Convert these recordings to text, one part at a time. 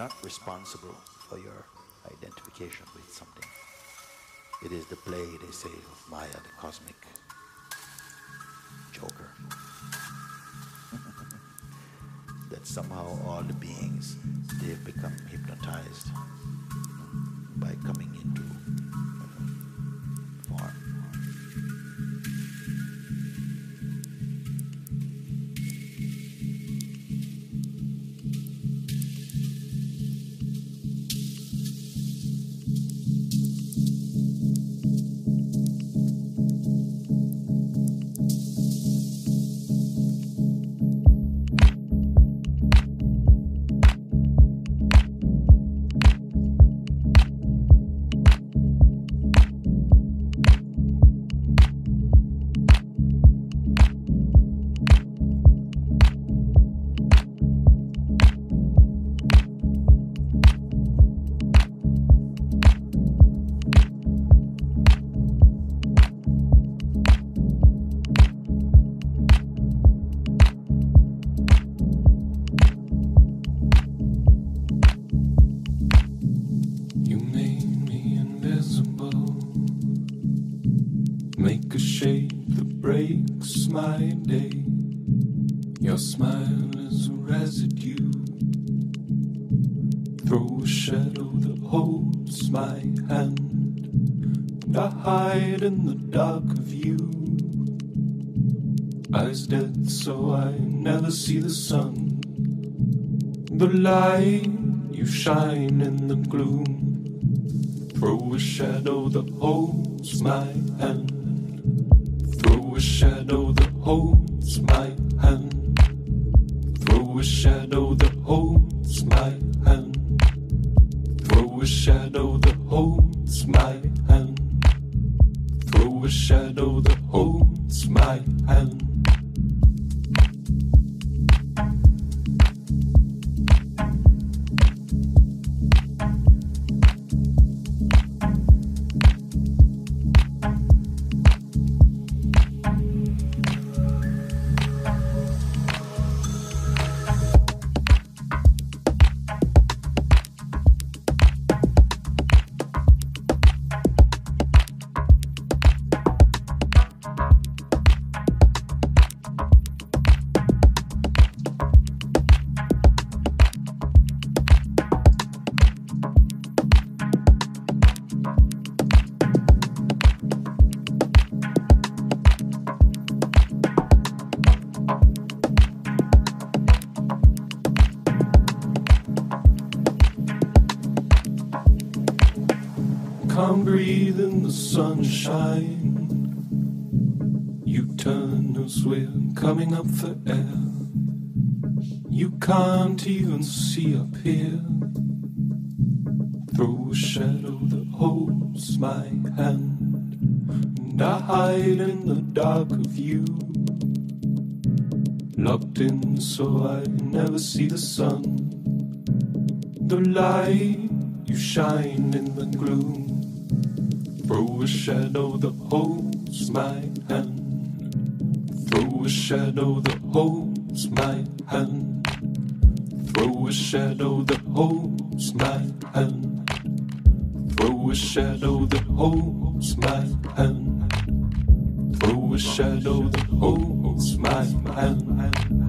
not responsible for your identification with something. It is the play, they say, of Maya, the cosmic joker. that somehow all the beings, they've become hypnotized by coming into I hide in the dark of you. Eyes dead, so I never see the sun. The light you shine in the gloom. Throw a shadow that holds my hand. Throw a shadow that holds my hand. Throw a shadow that holds my hand. Shadow I hide in the dark of you. Locked in so I never see the sun. The light you shine in the gloom. Throw a shadow that holds my hand. Throw a shadow that holds my hand. Throw a shadow that holds my hand. Throw a shadow that holds my hand. Shadow that holds my hand.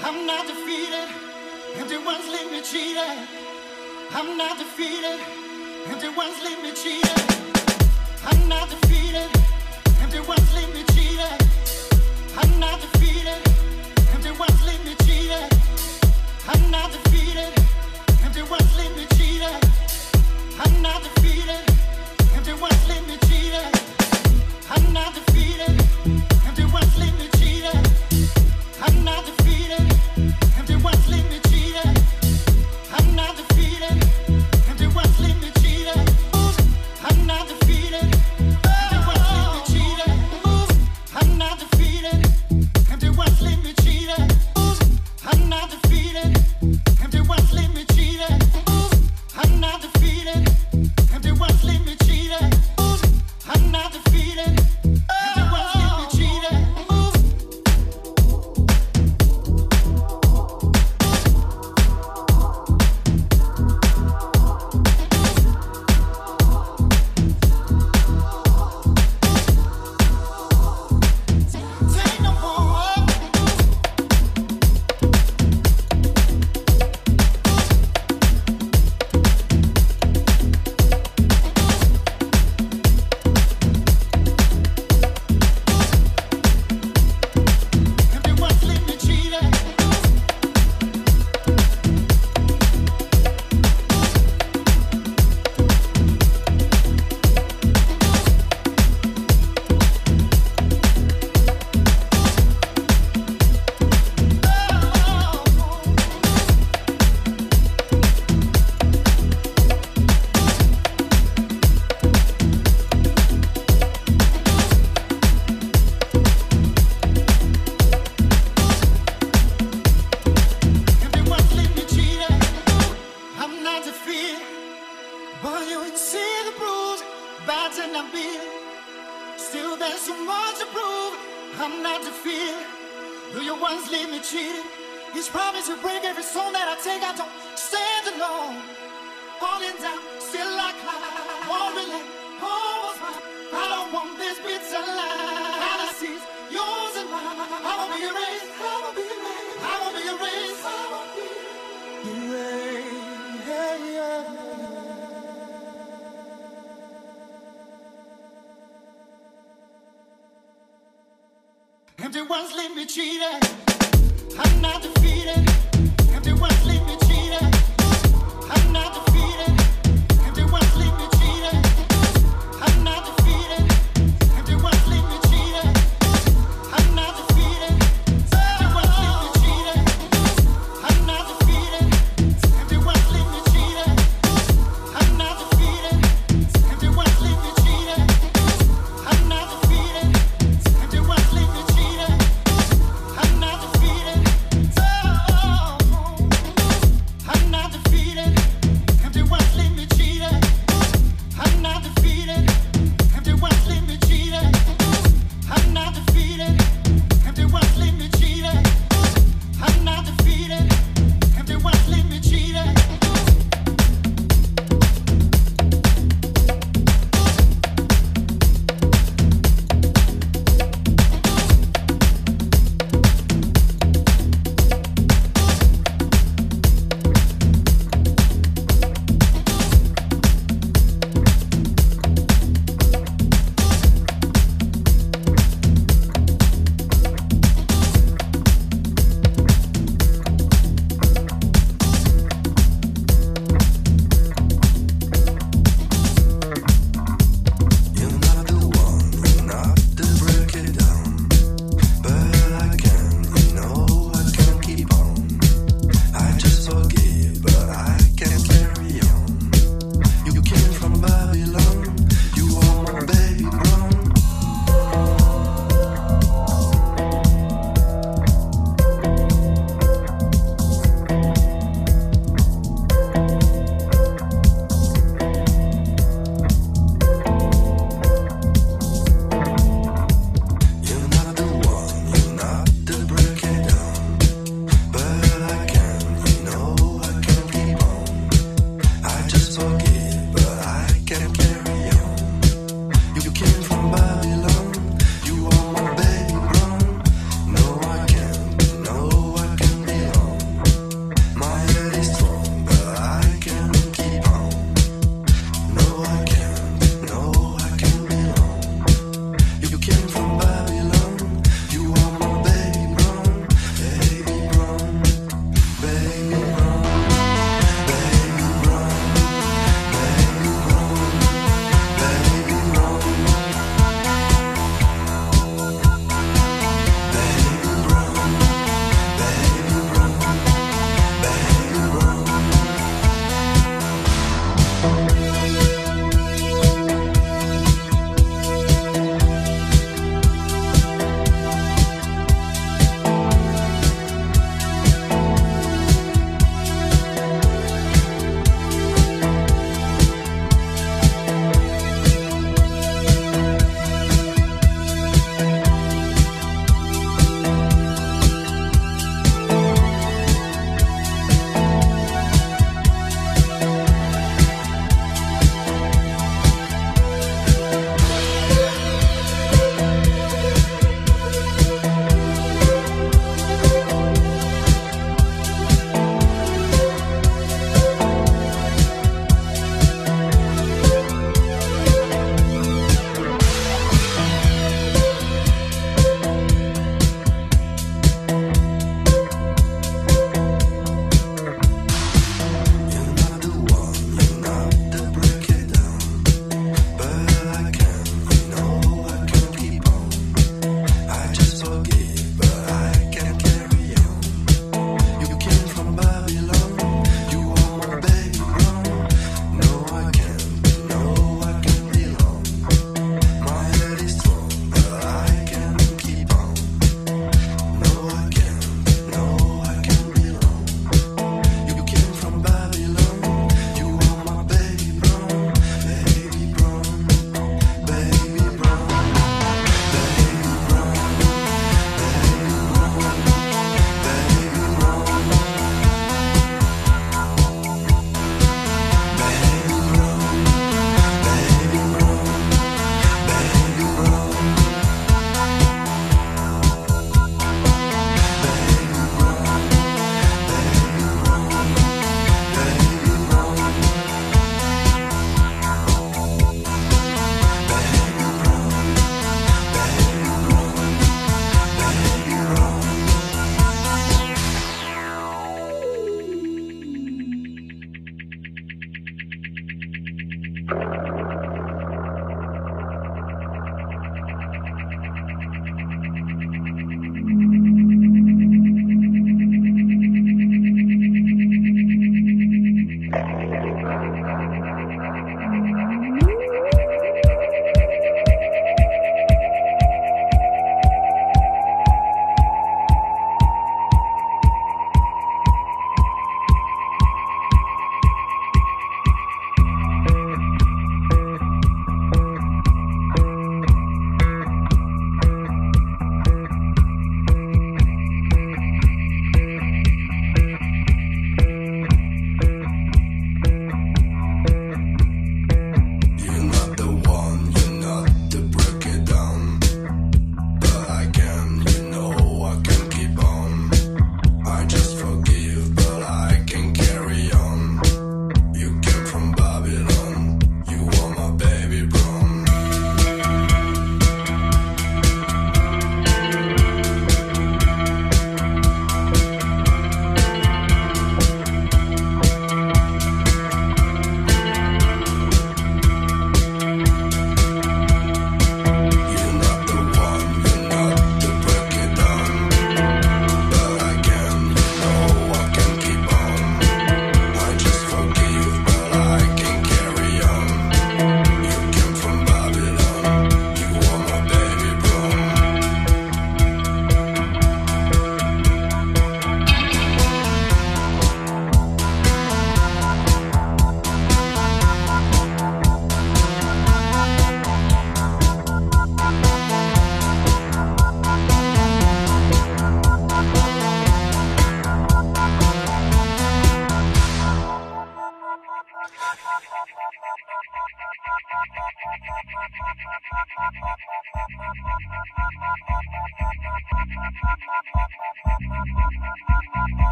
I'm not defeated, Empty everyone's leave me cheated. I'm not defeated, Empty everyone's leave me cheated. I'm not defeated, Empty everyone's leave me cheated. I'm not defeated, Empty everyone's leave me cheated. I'm not defeated, Empty everyone's leave me cheated. I'm not defeated, everyone's leave me cheated. I'm not defeated, everyone's leave me cheated. I'm not defeated bleeding, and.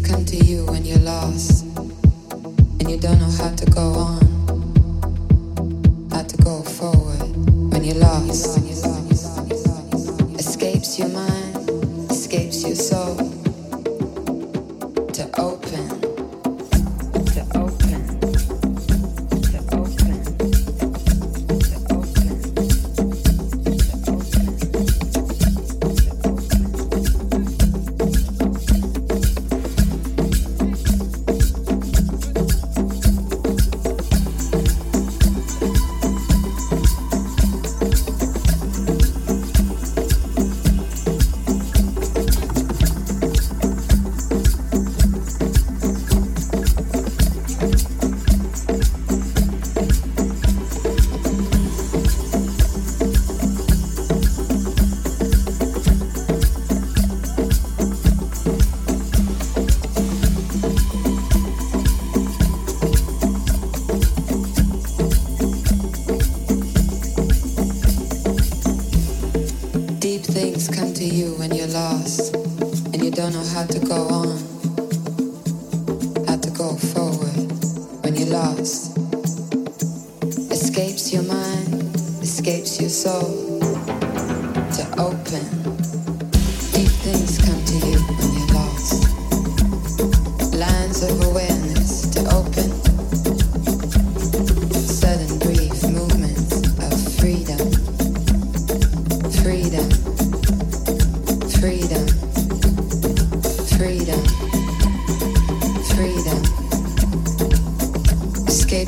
come to you when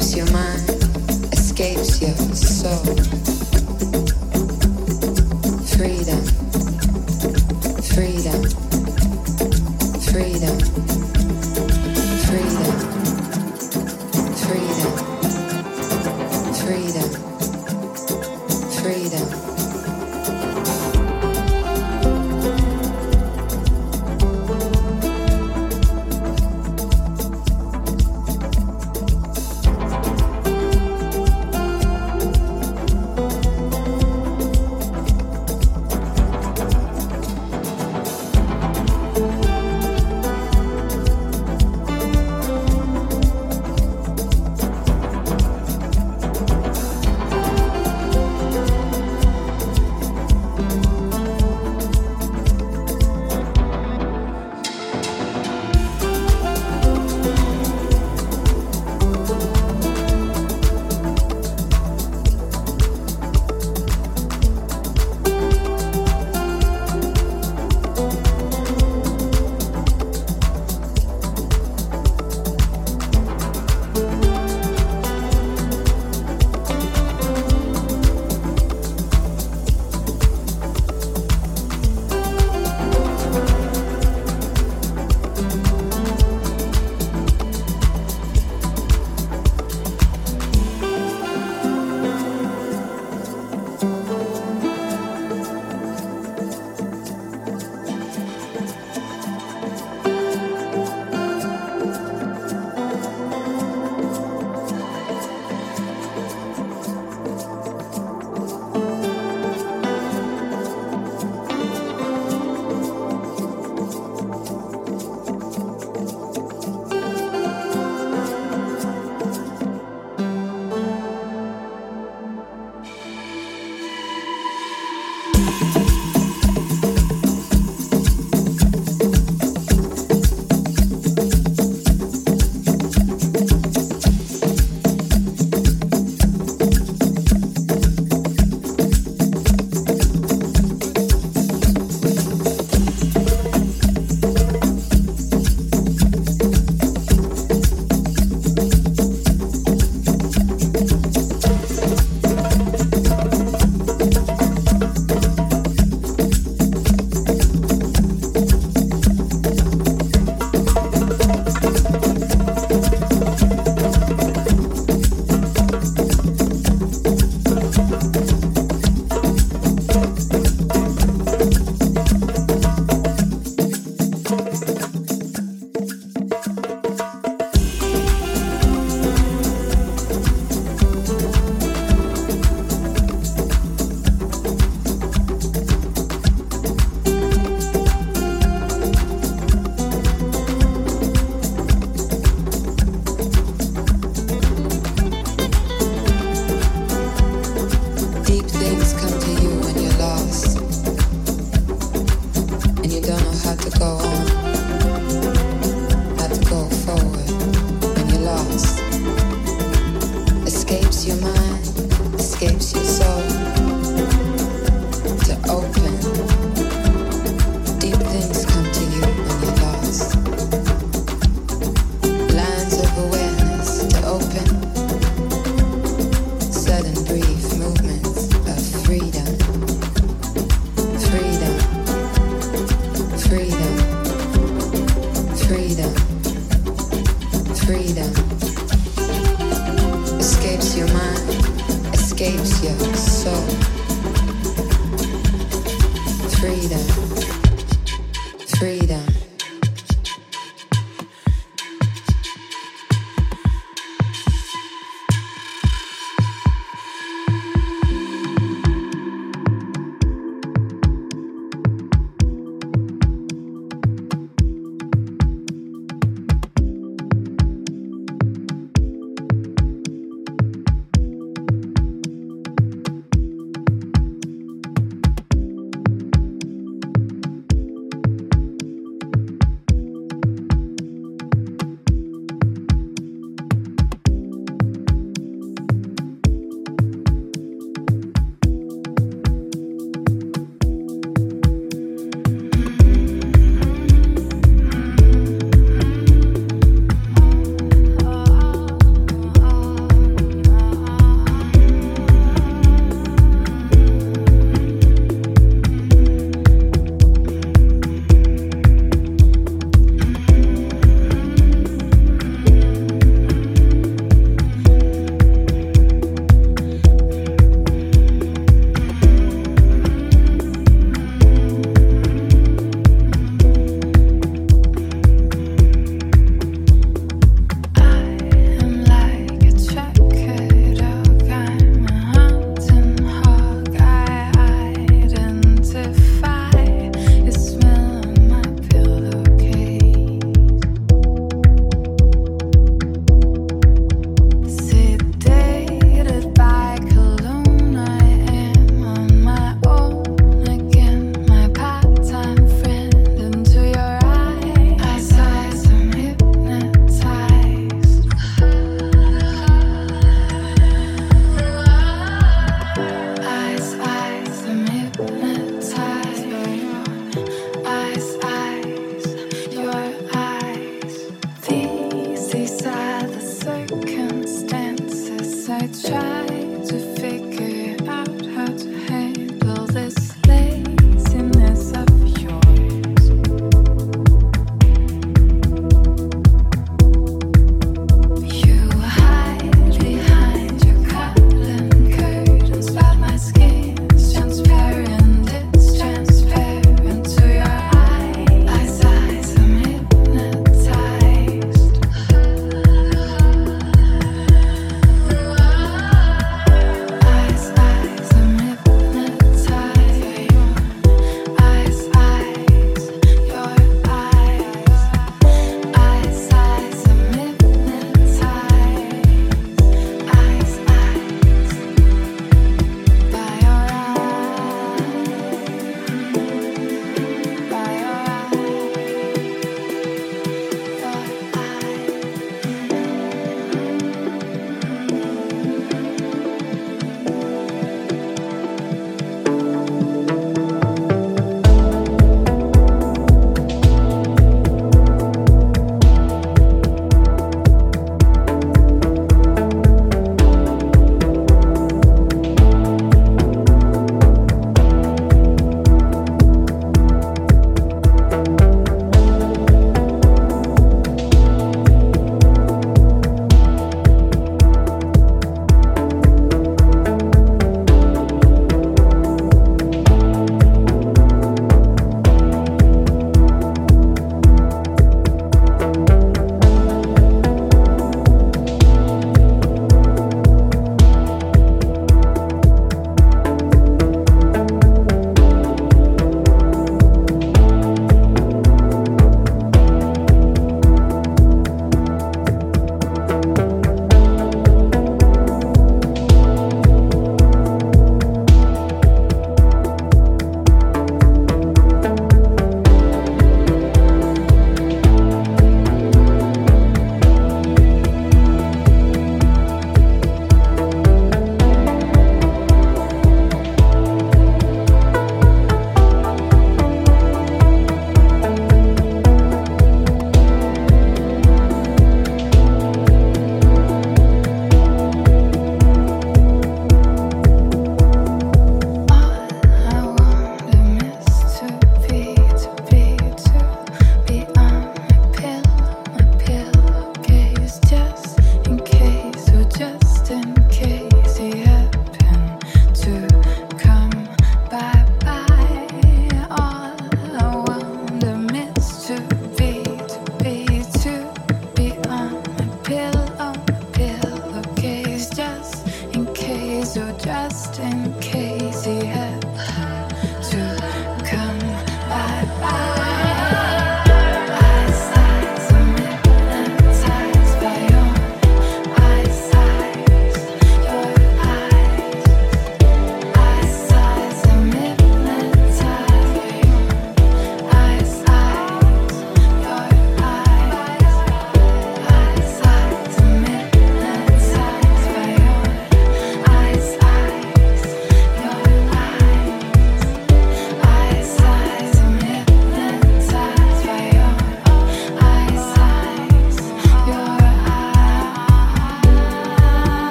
Escapes your mind, escapes your soul.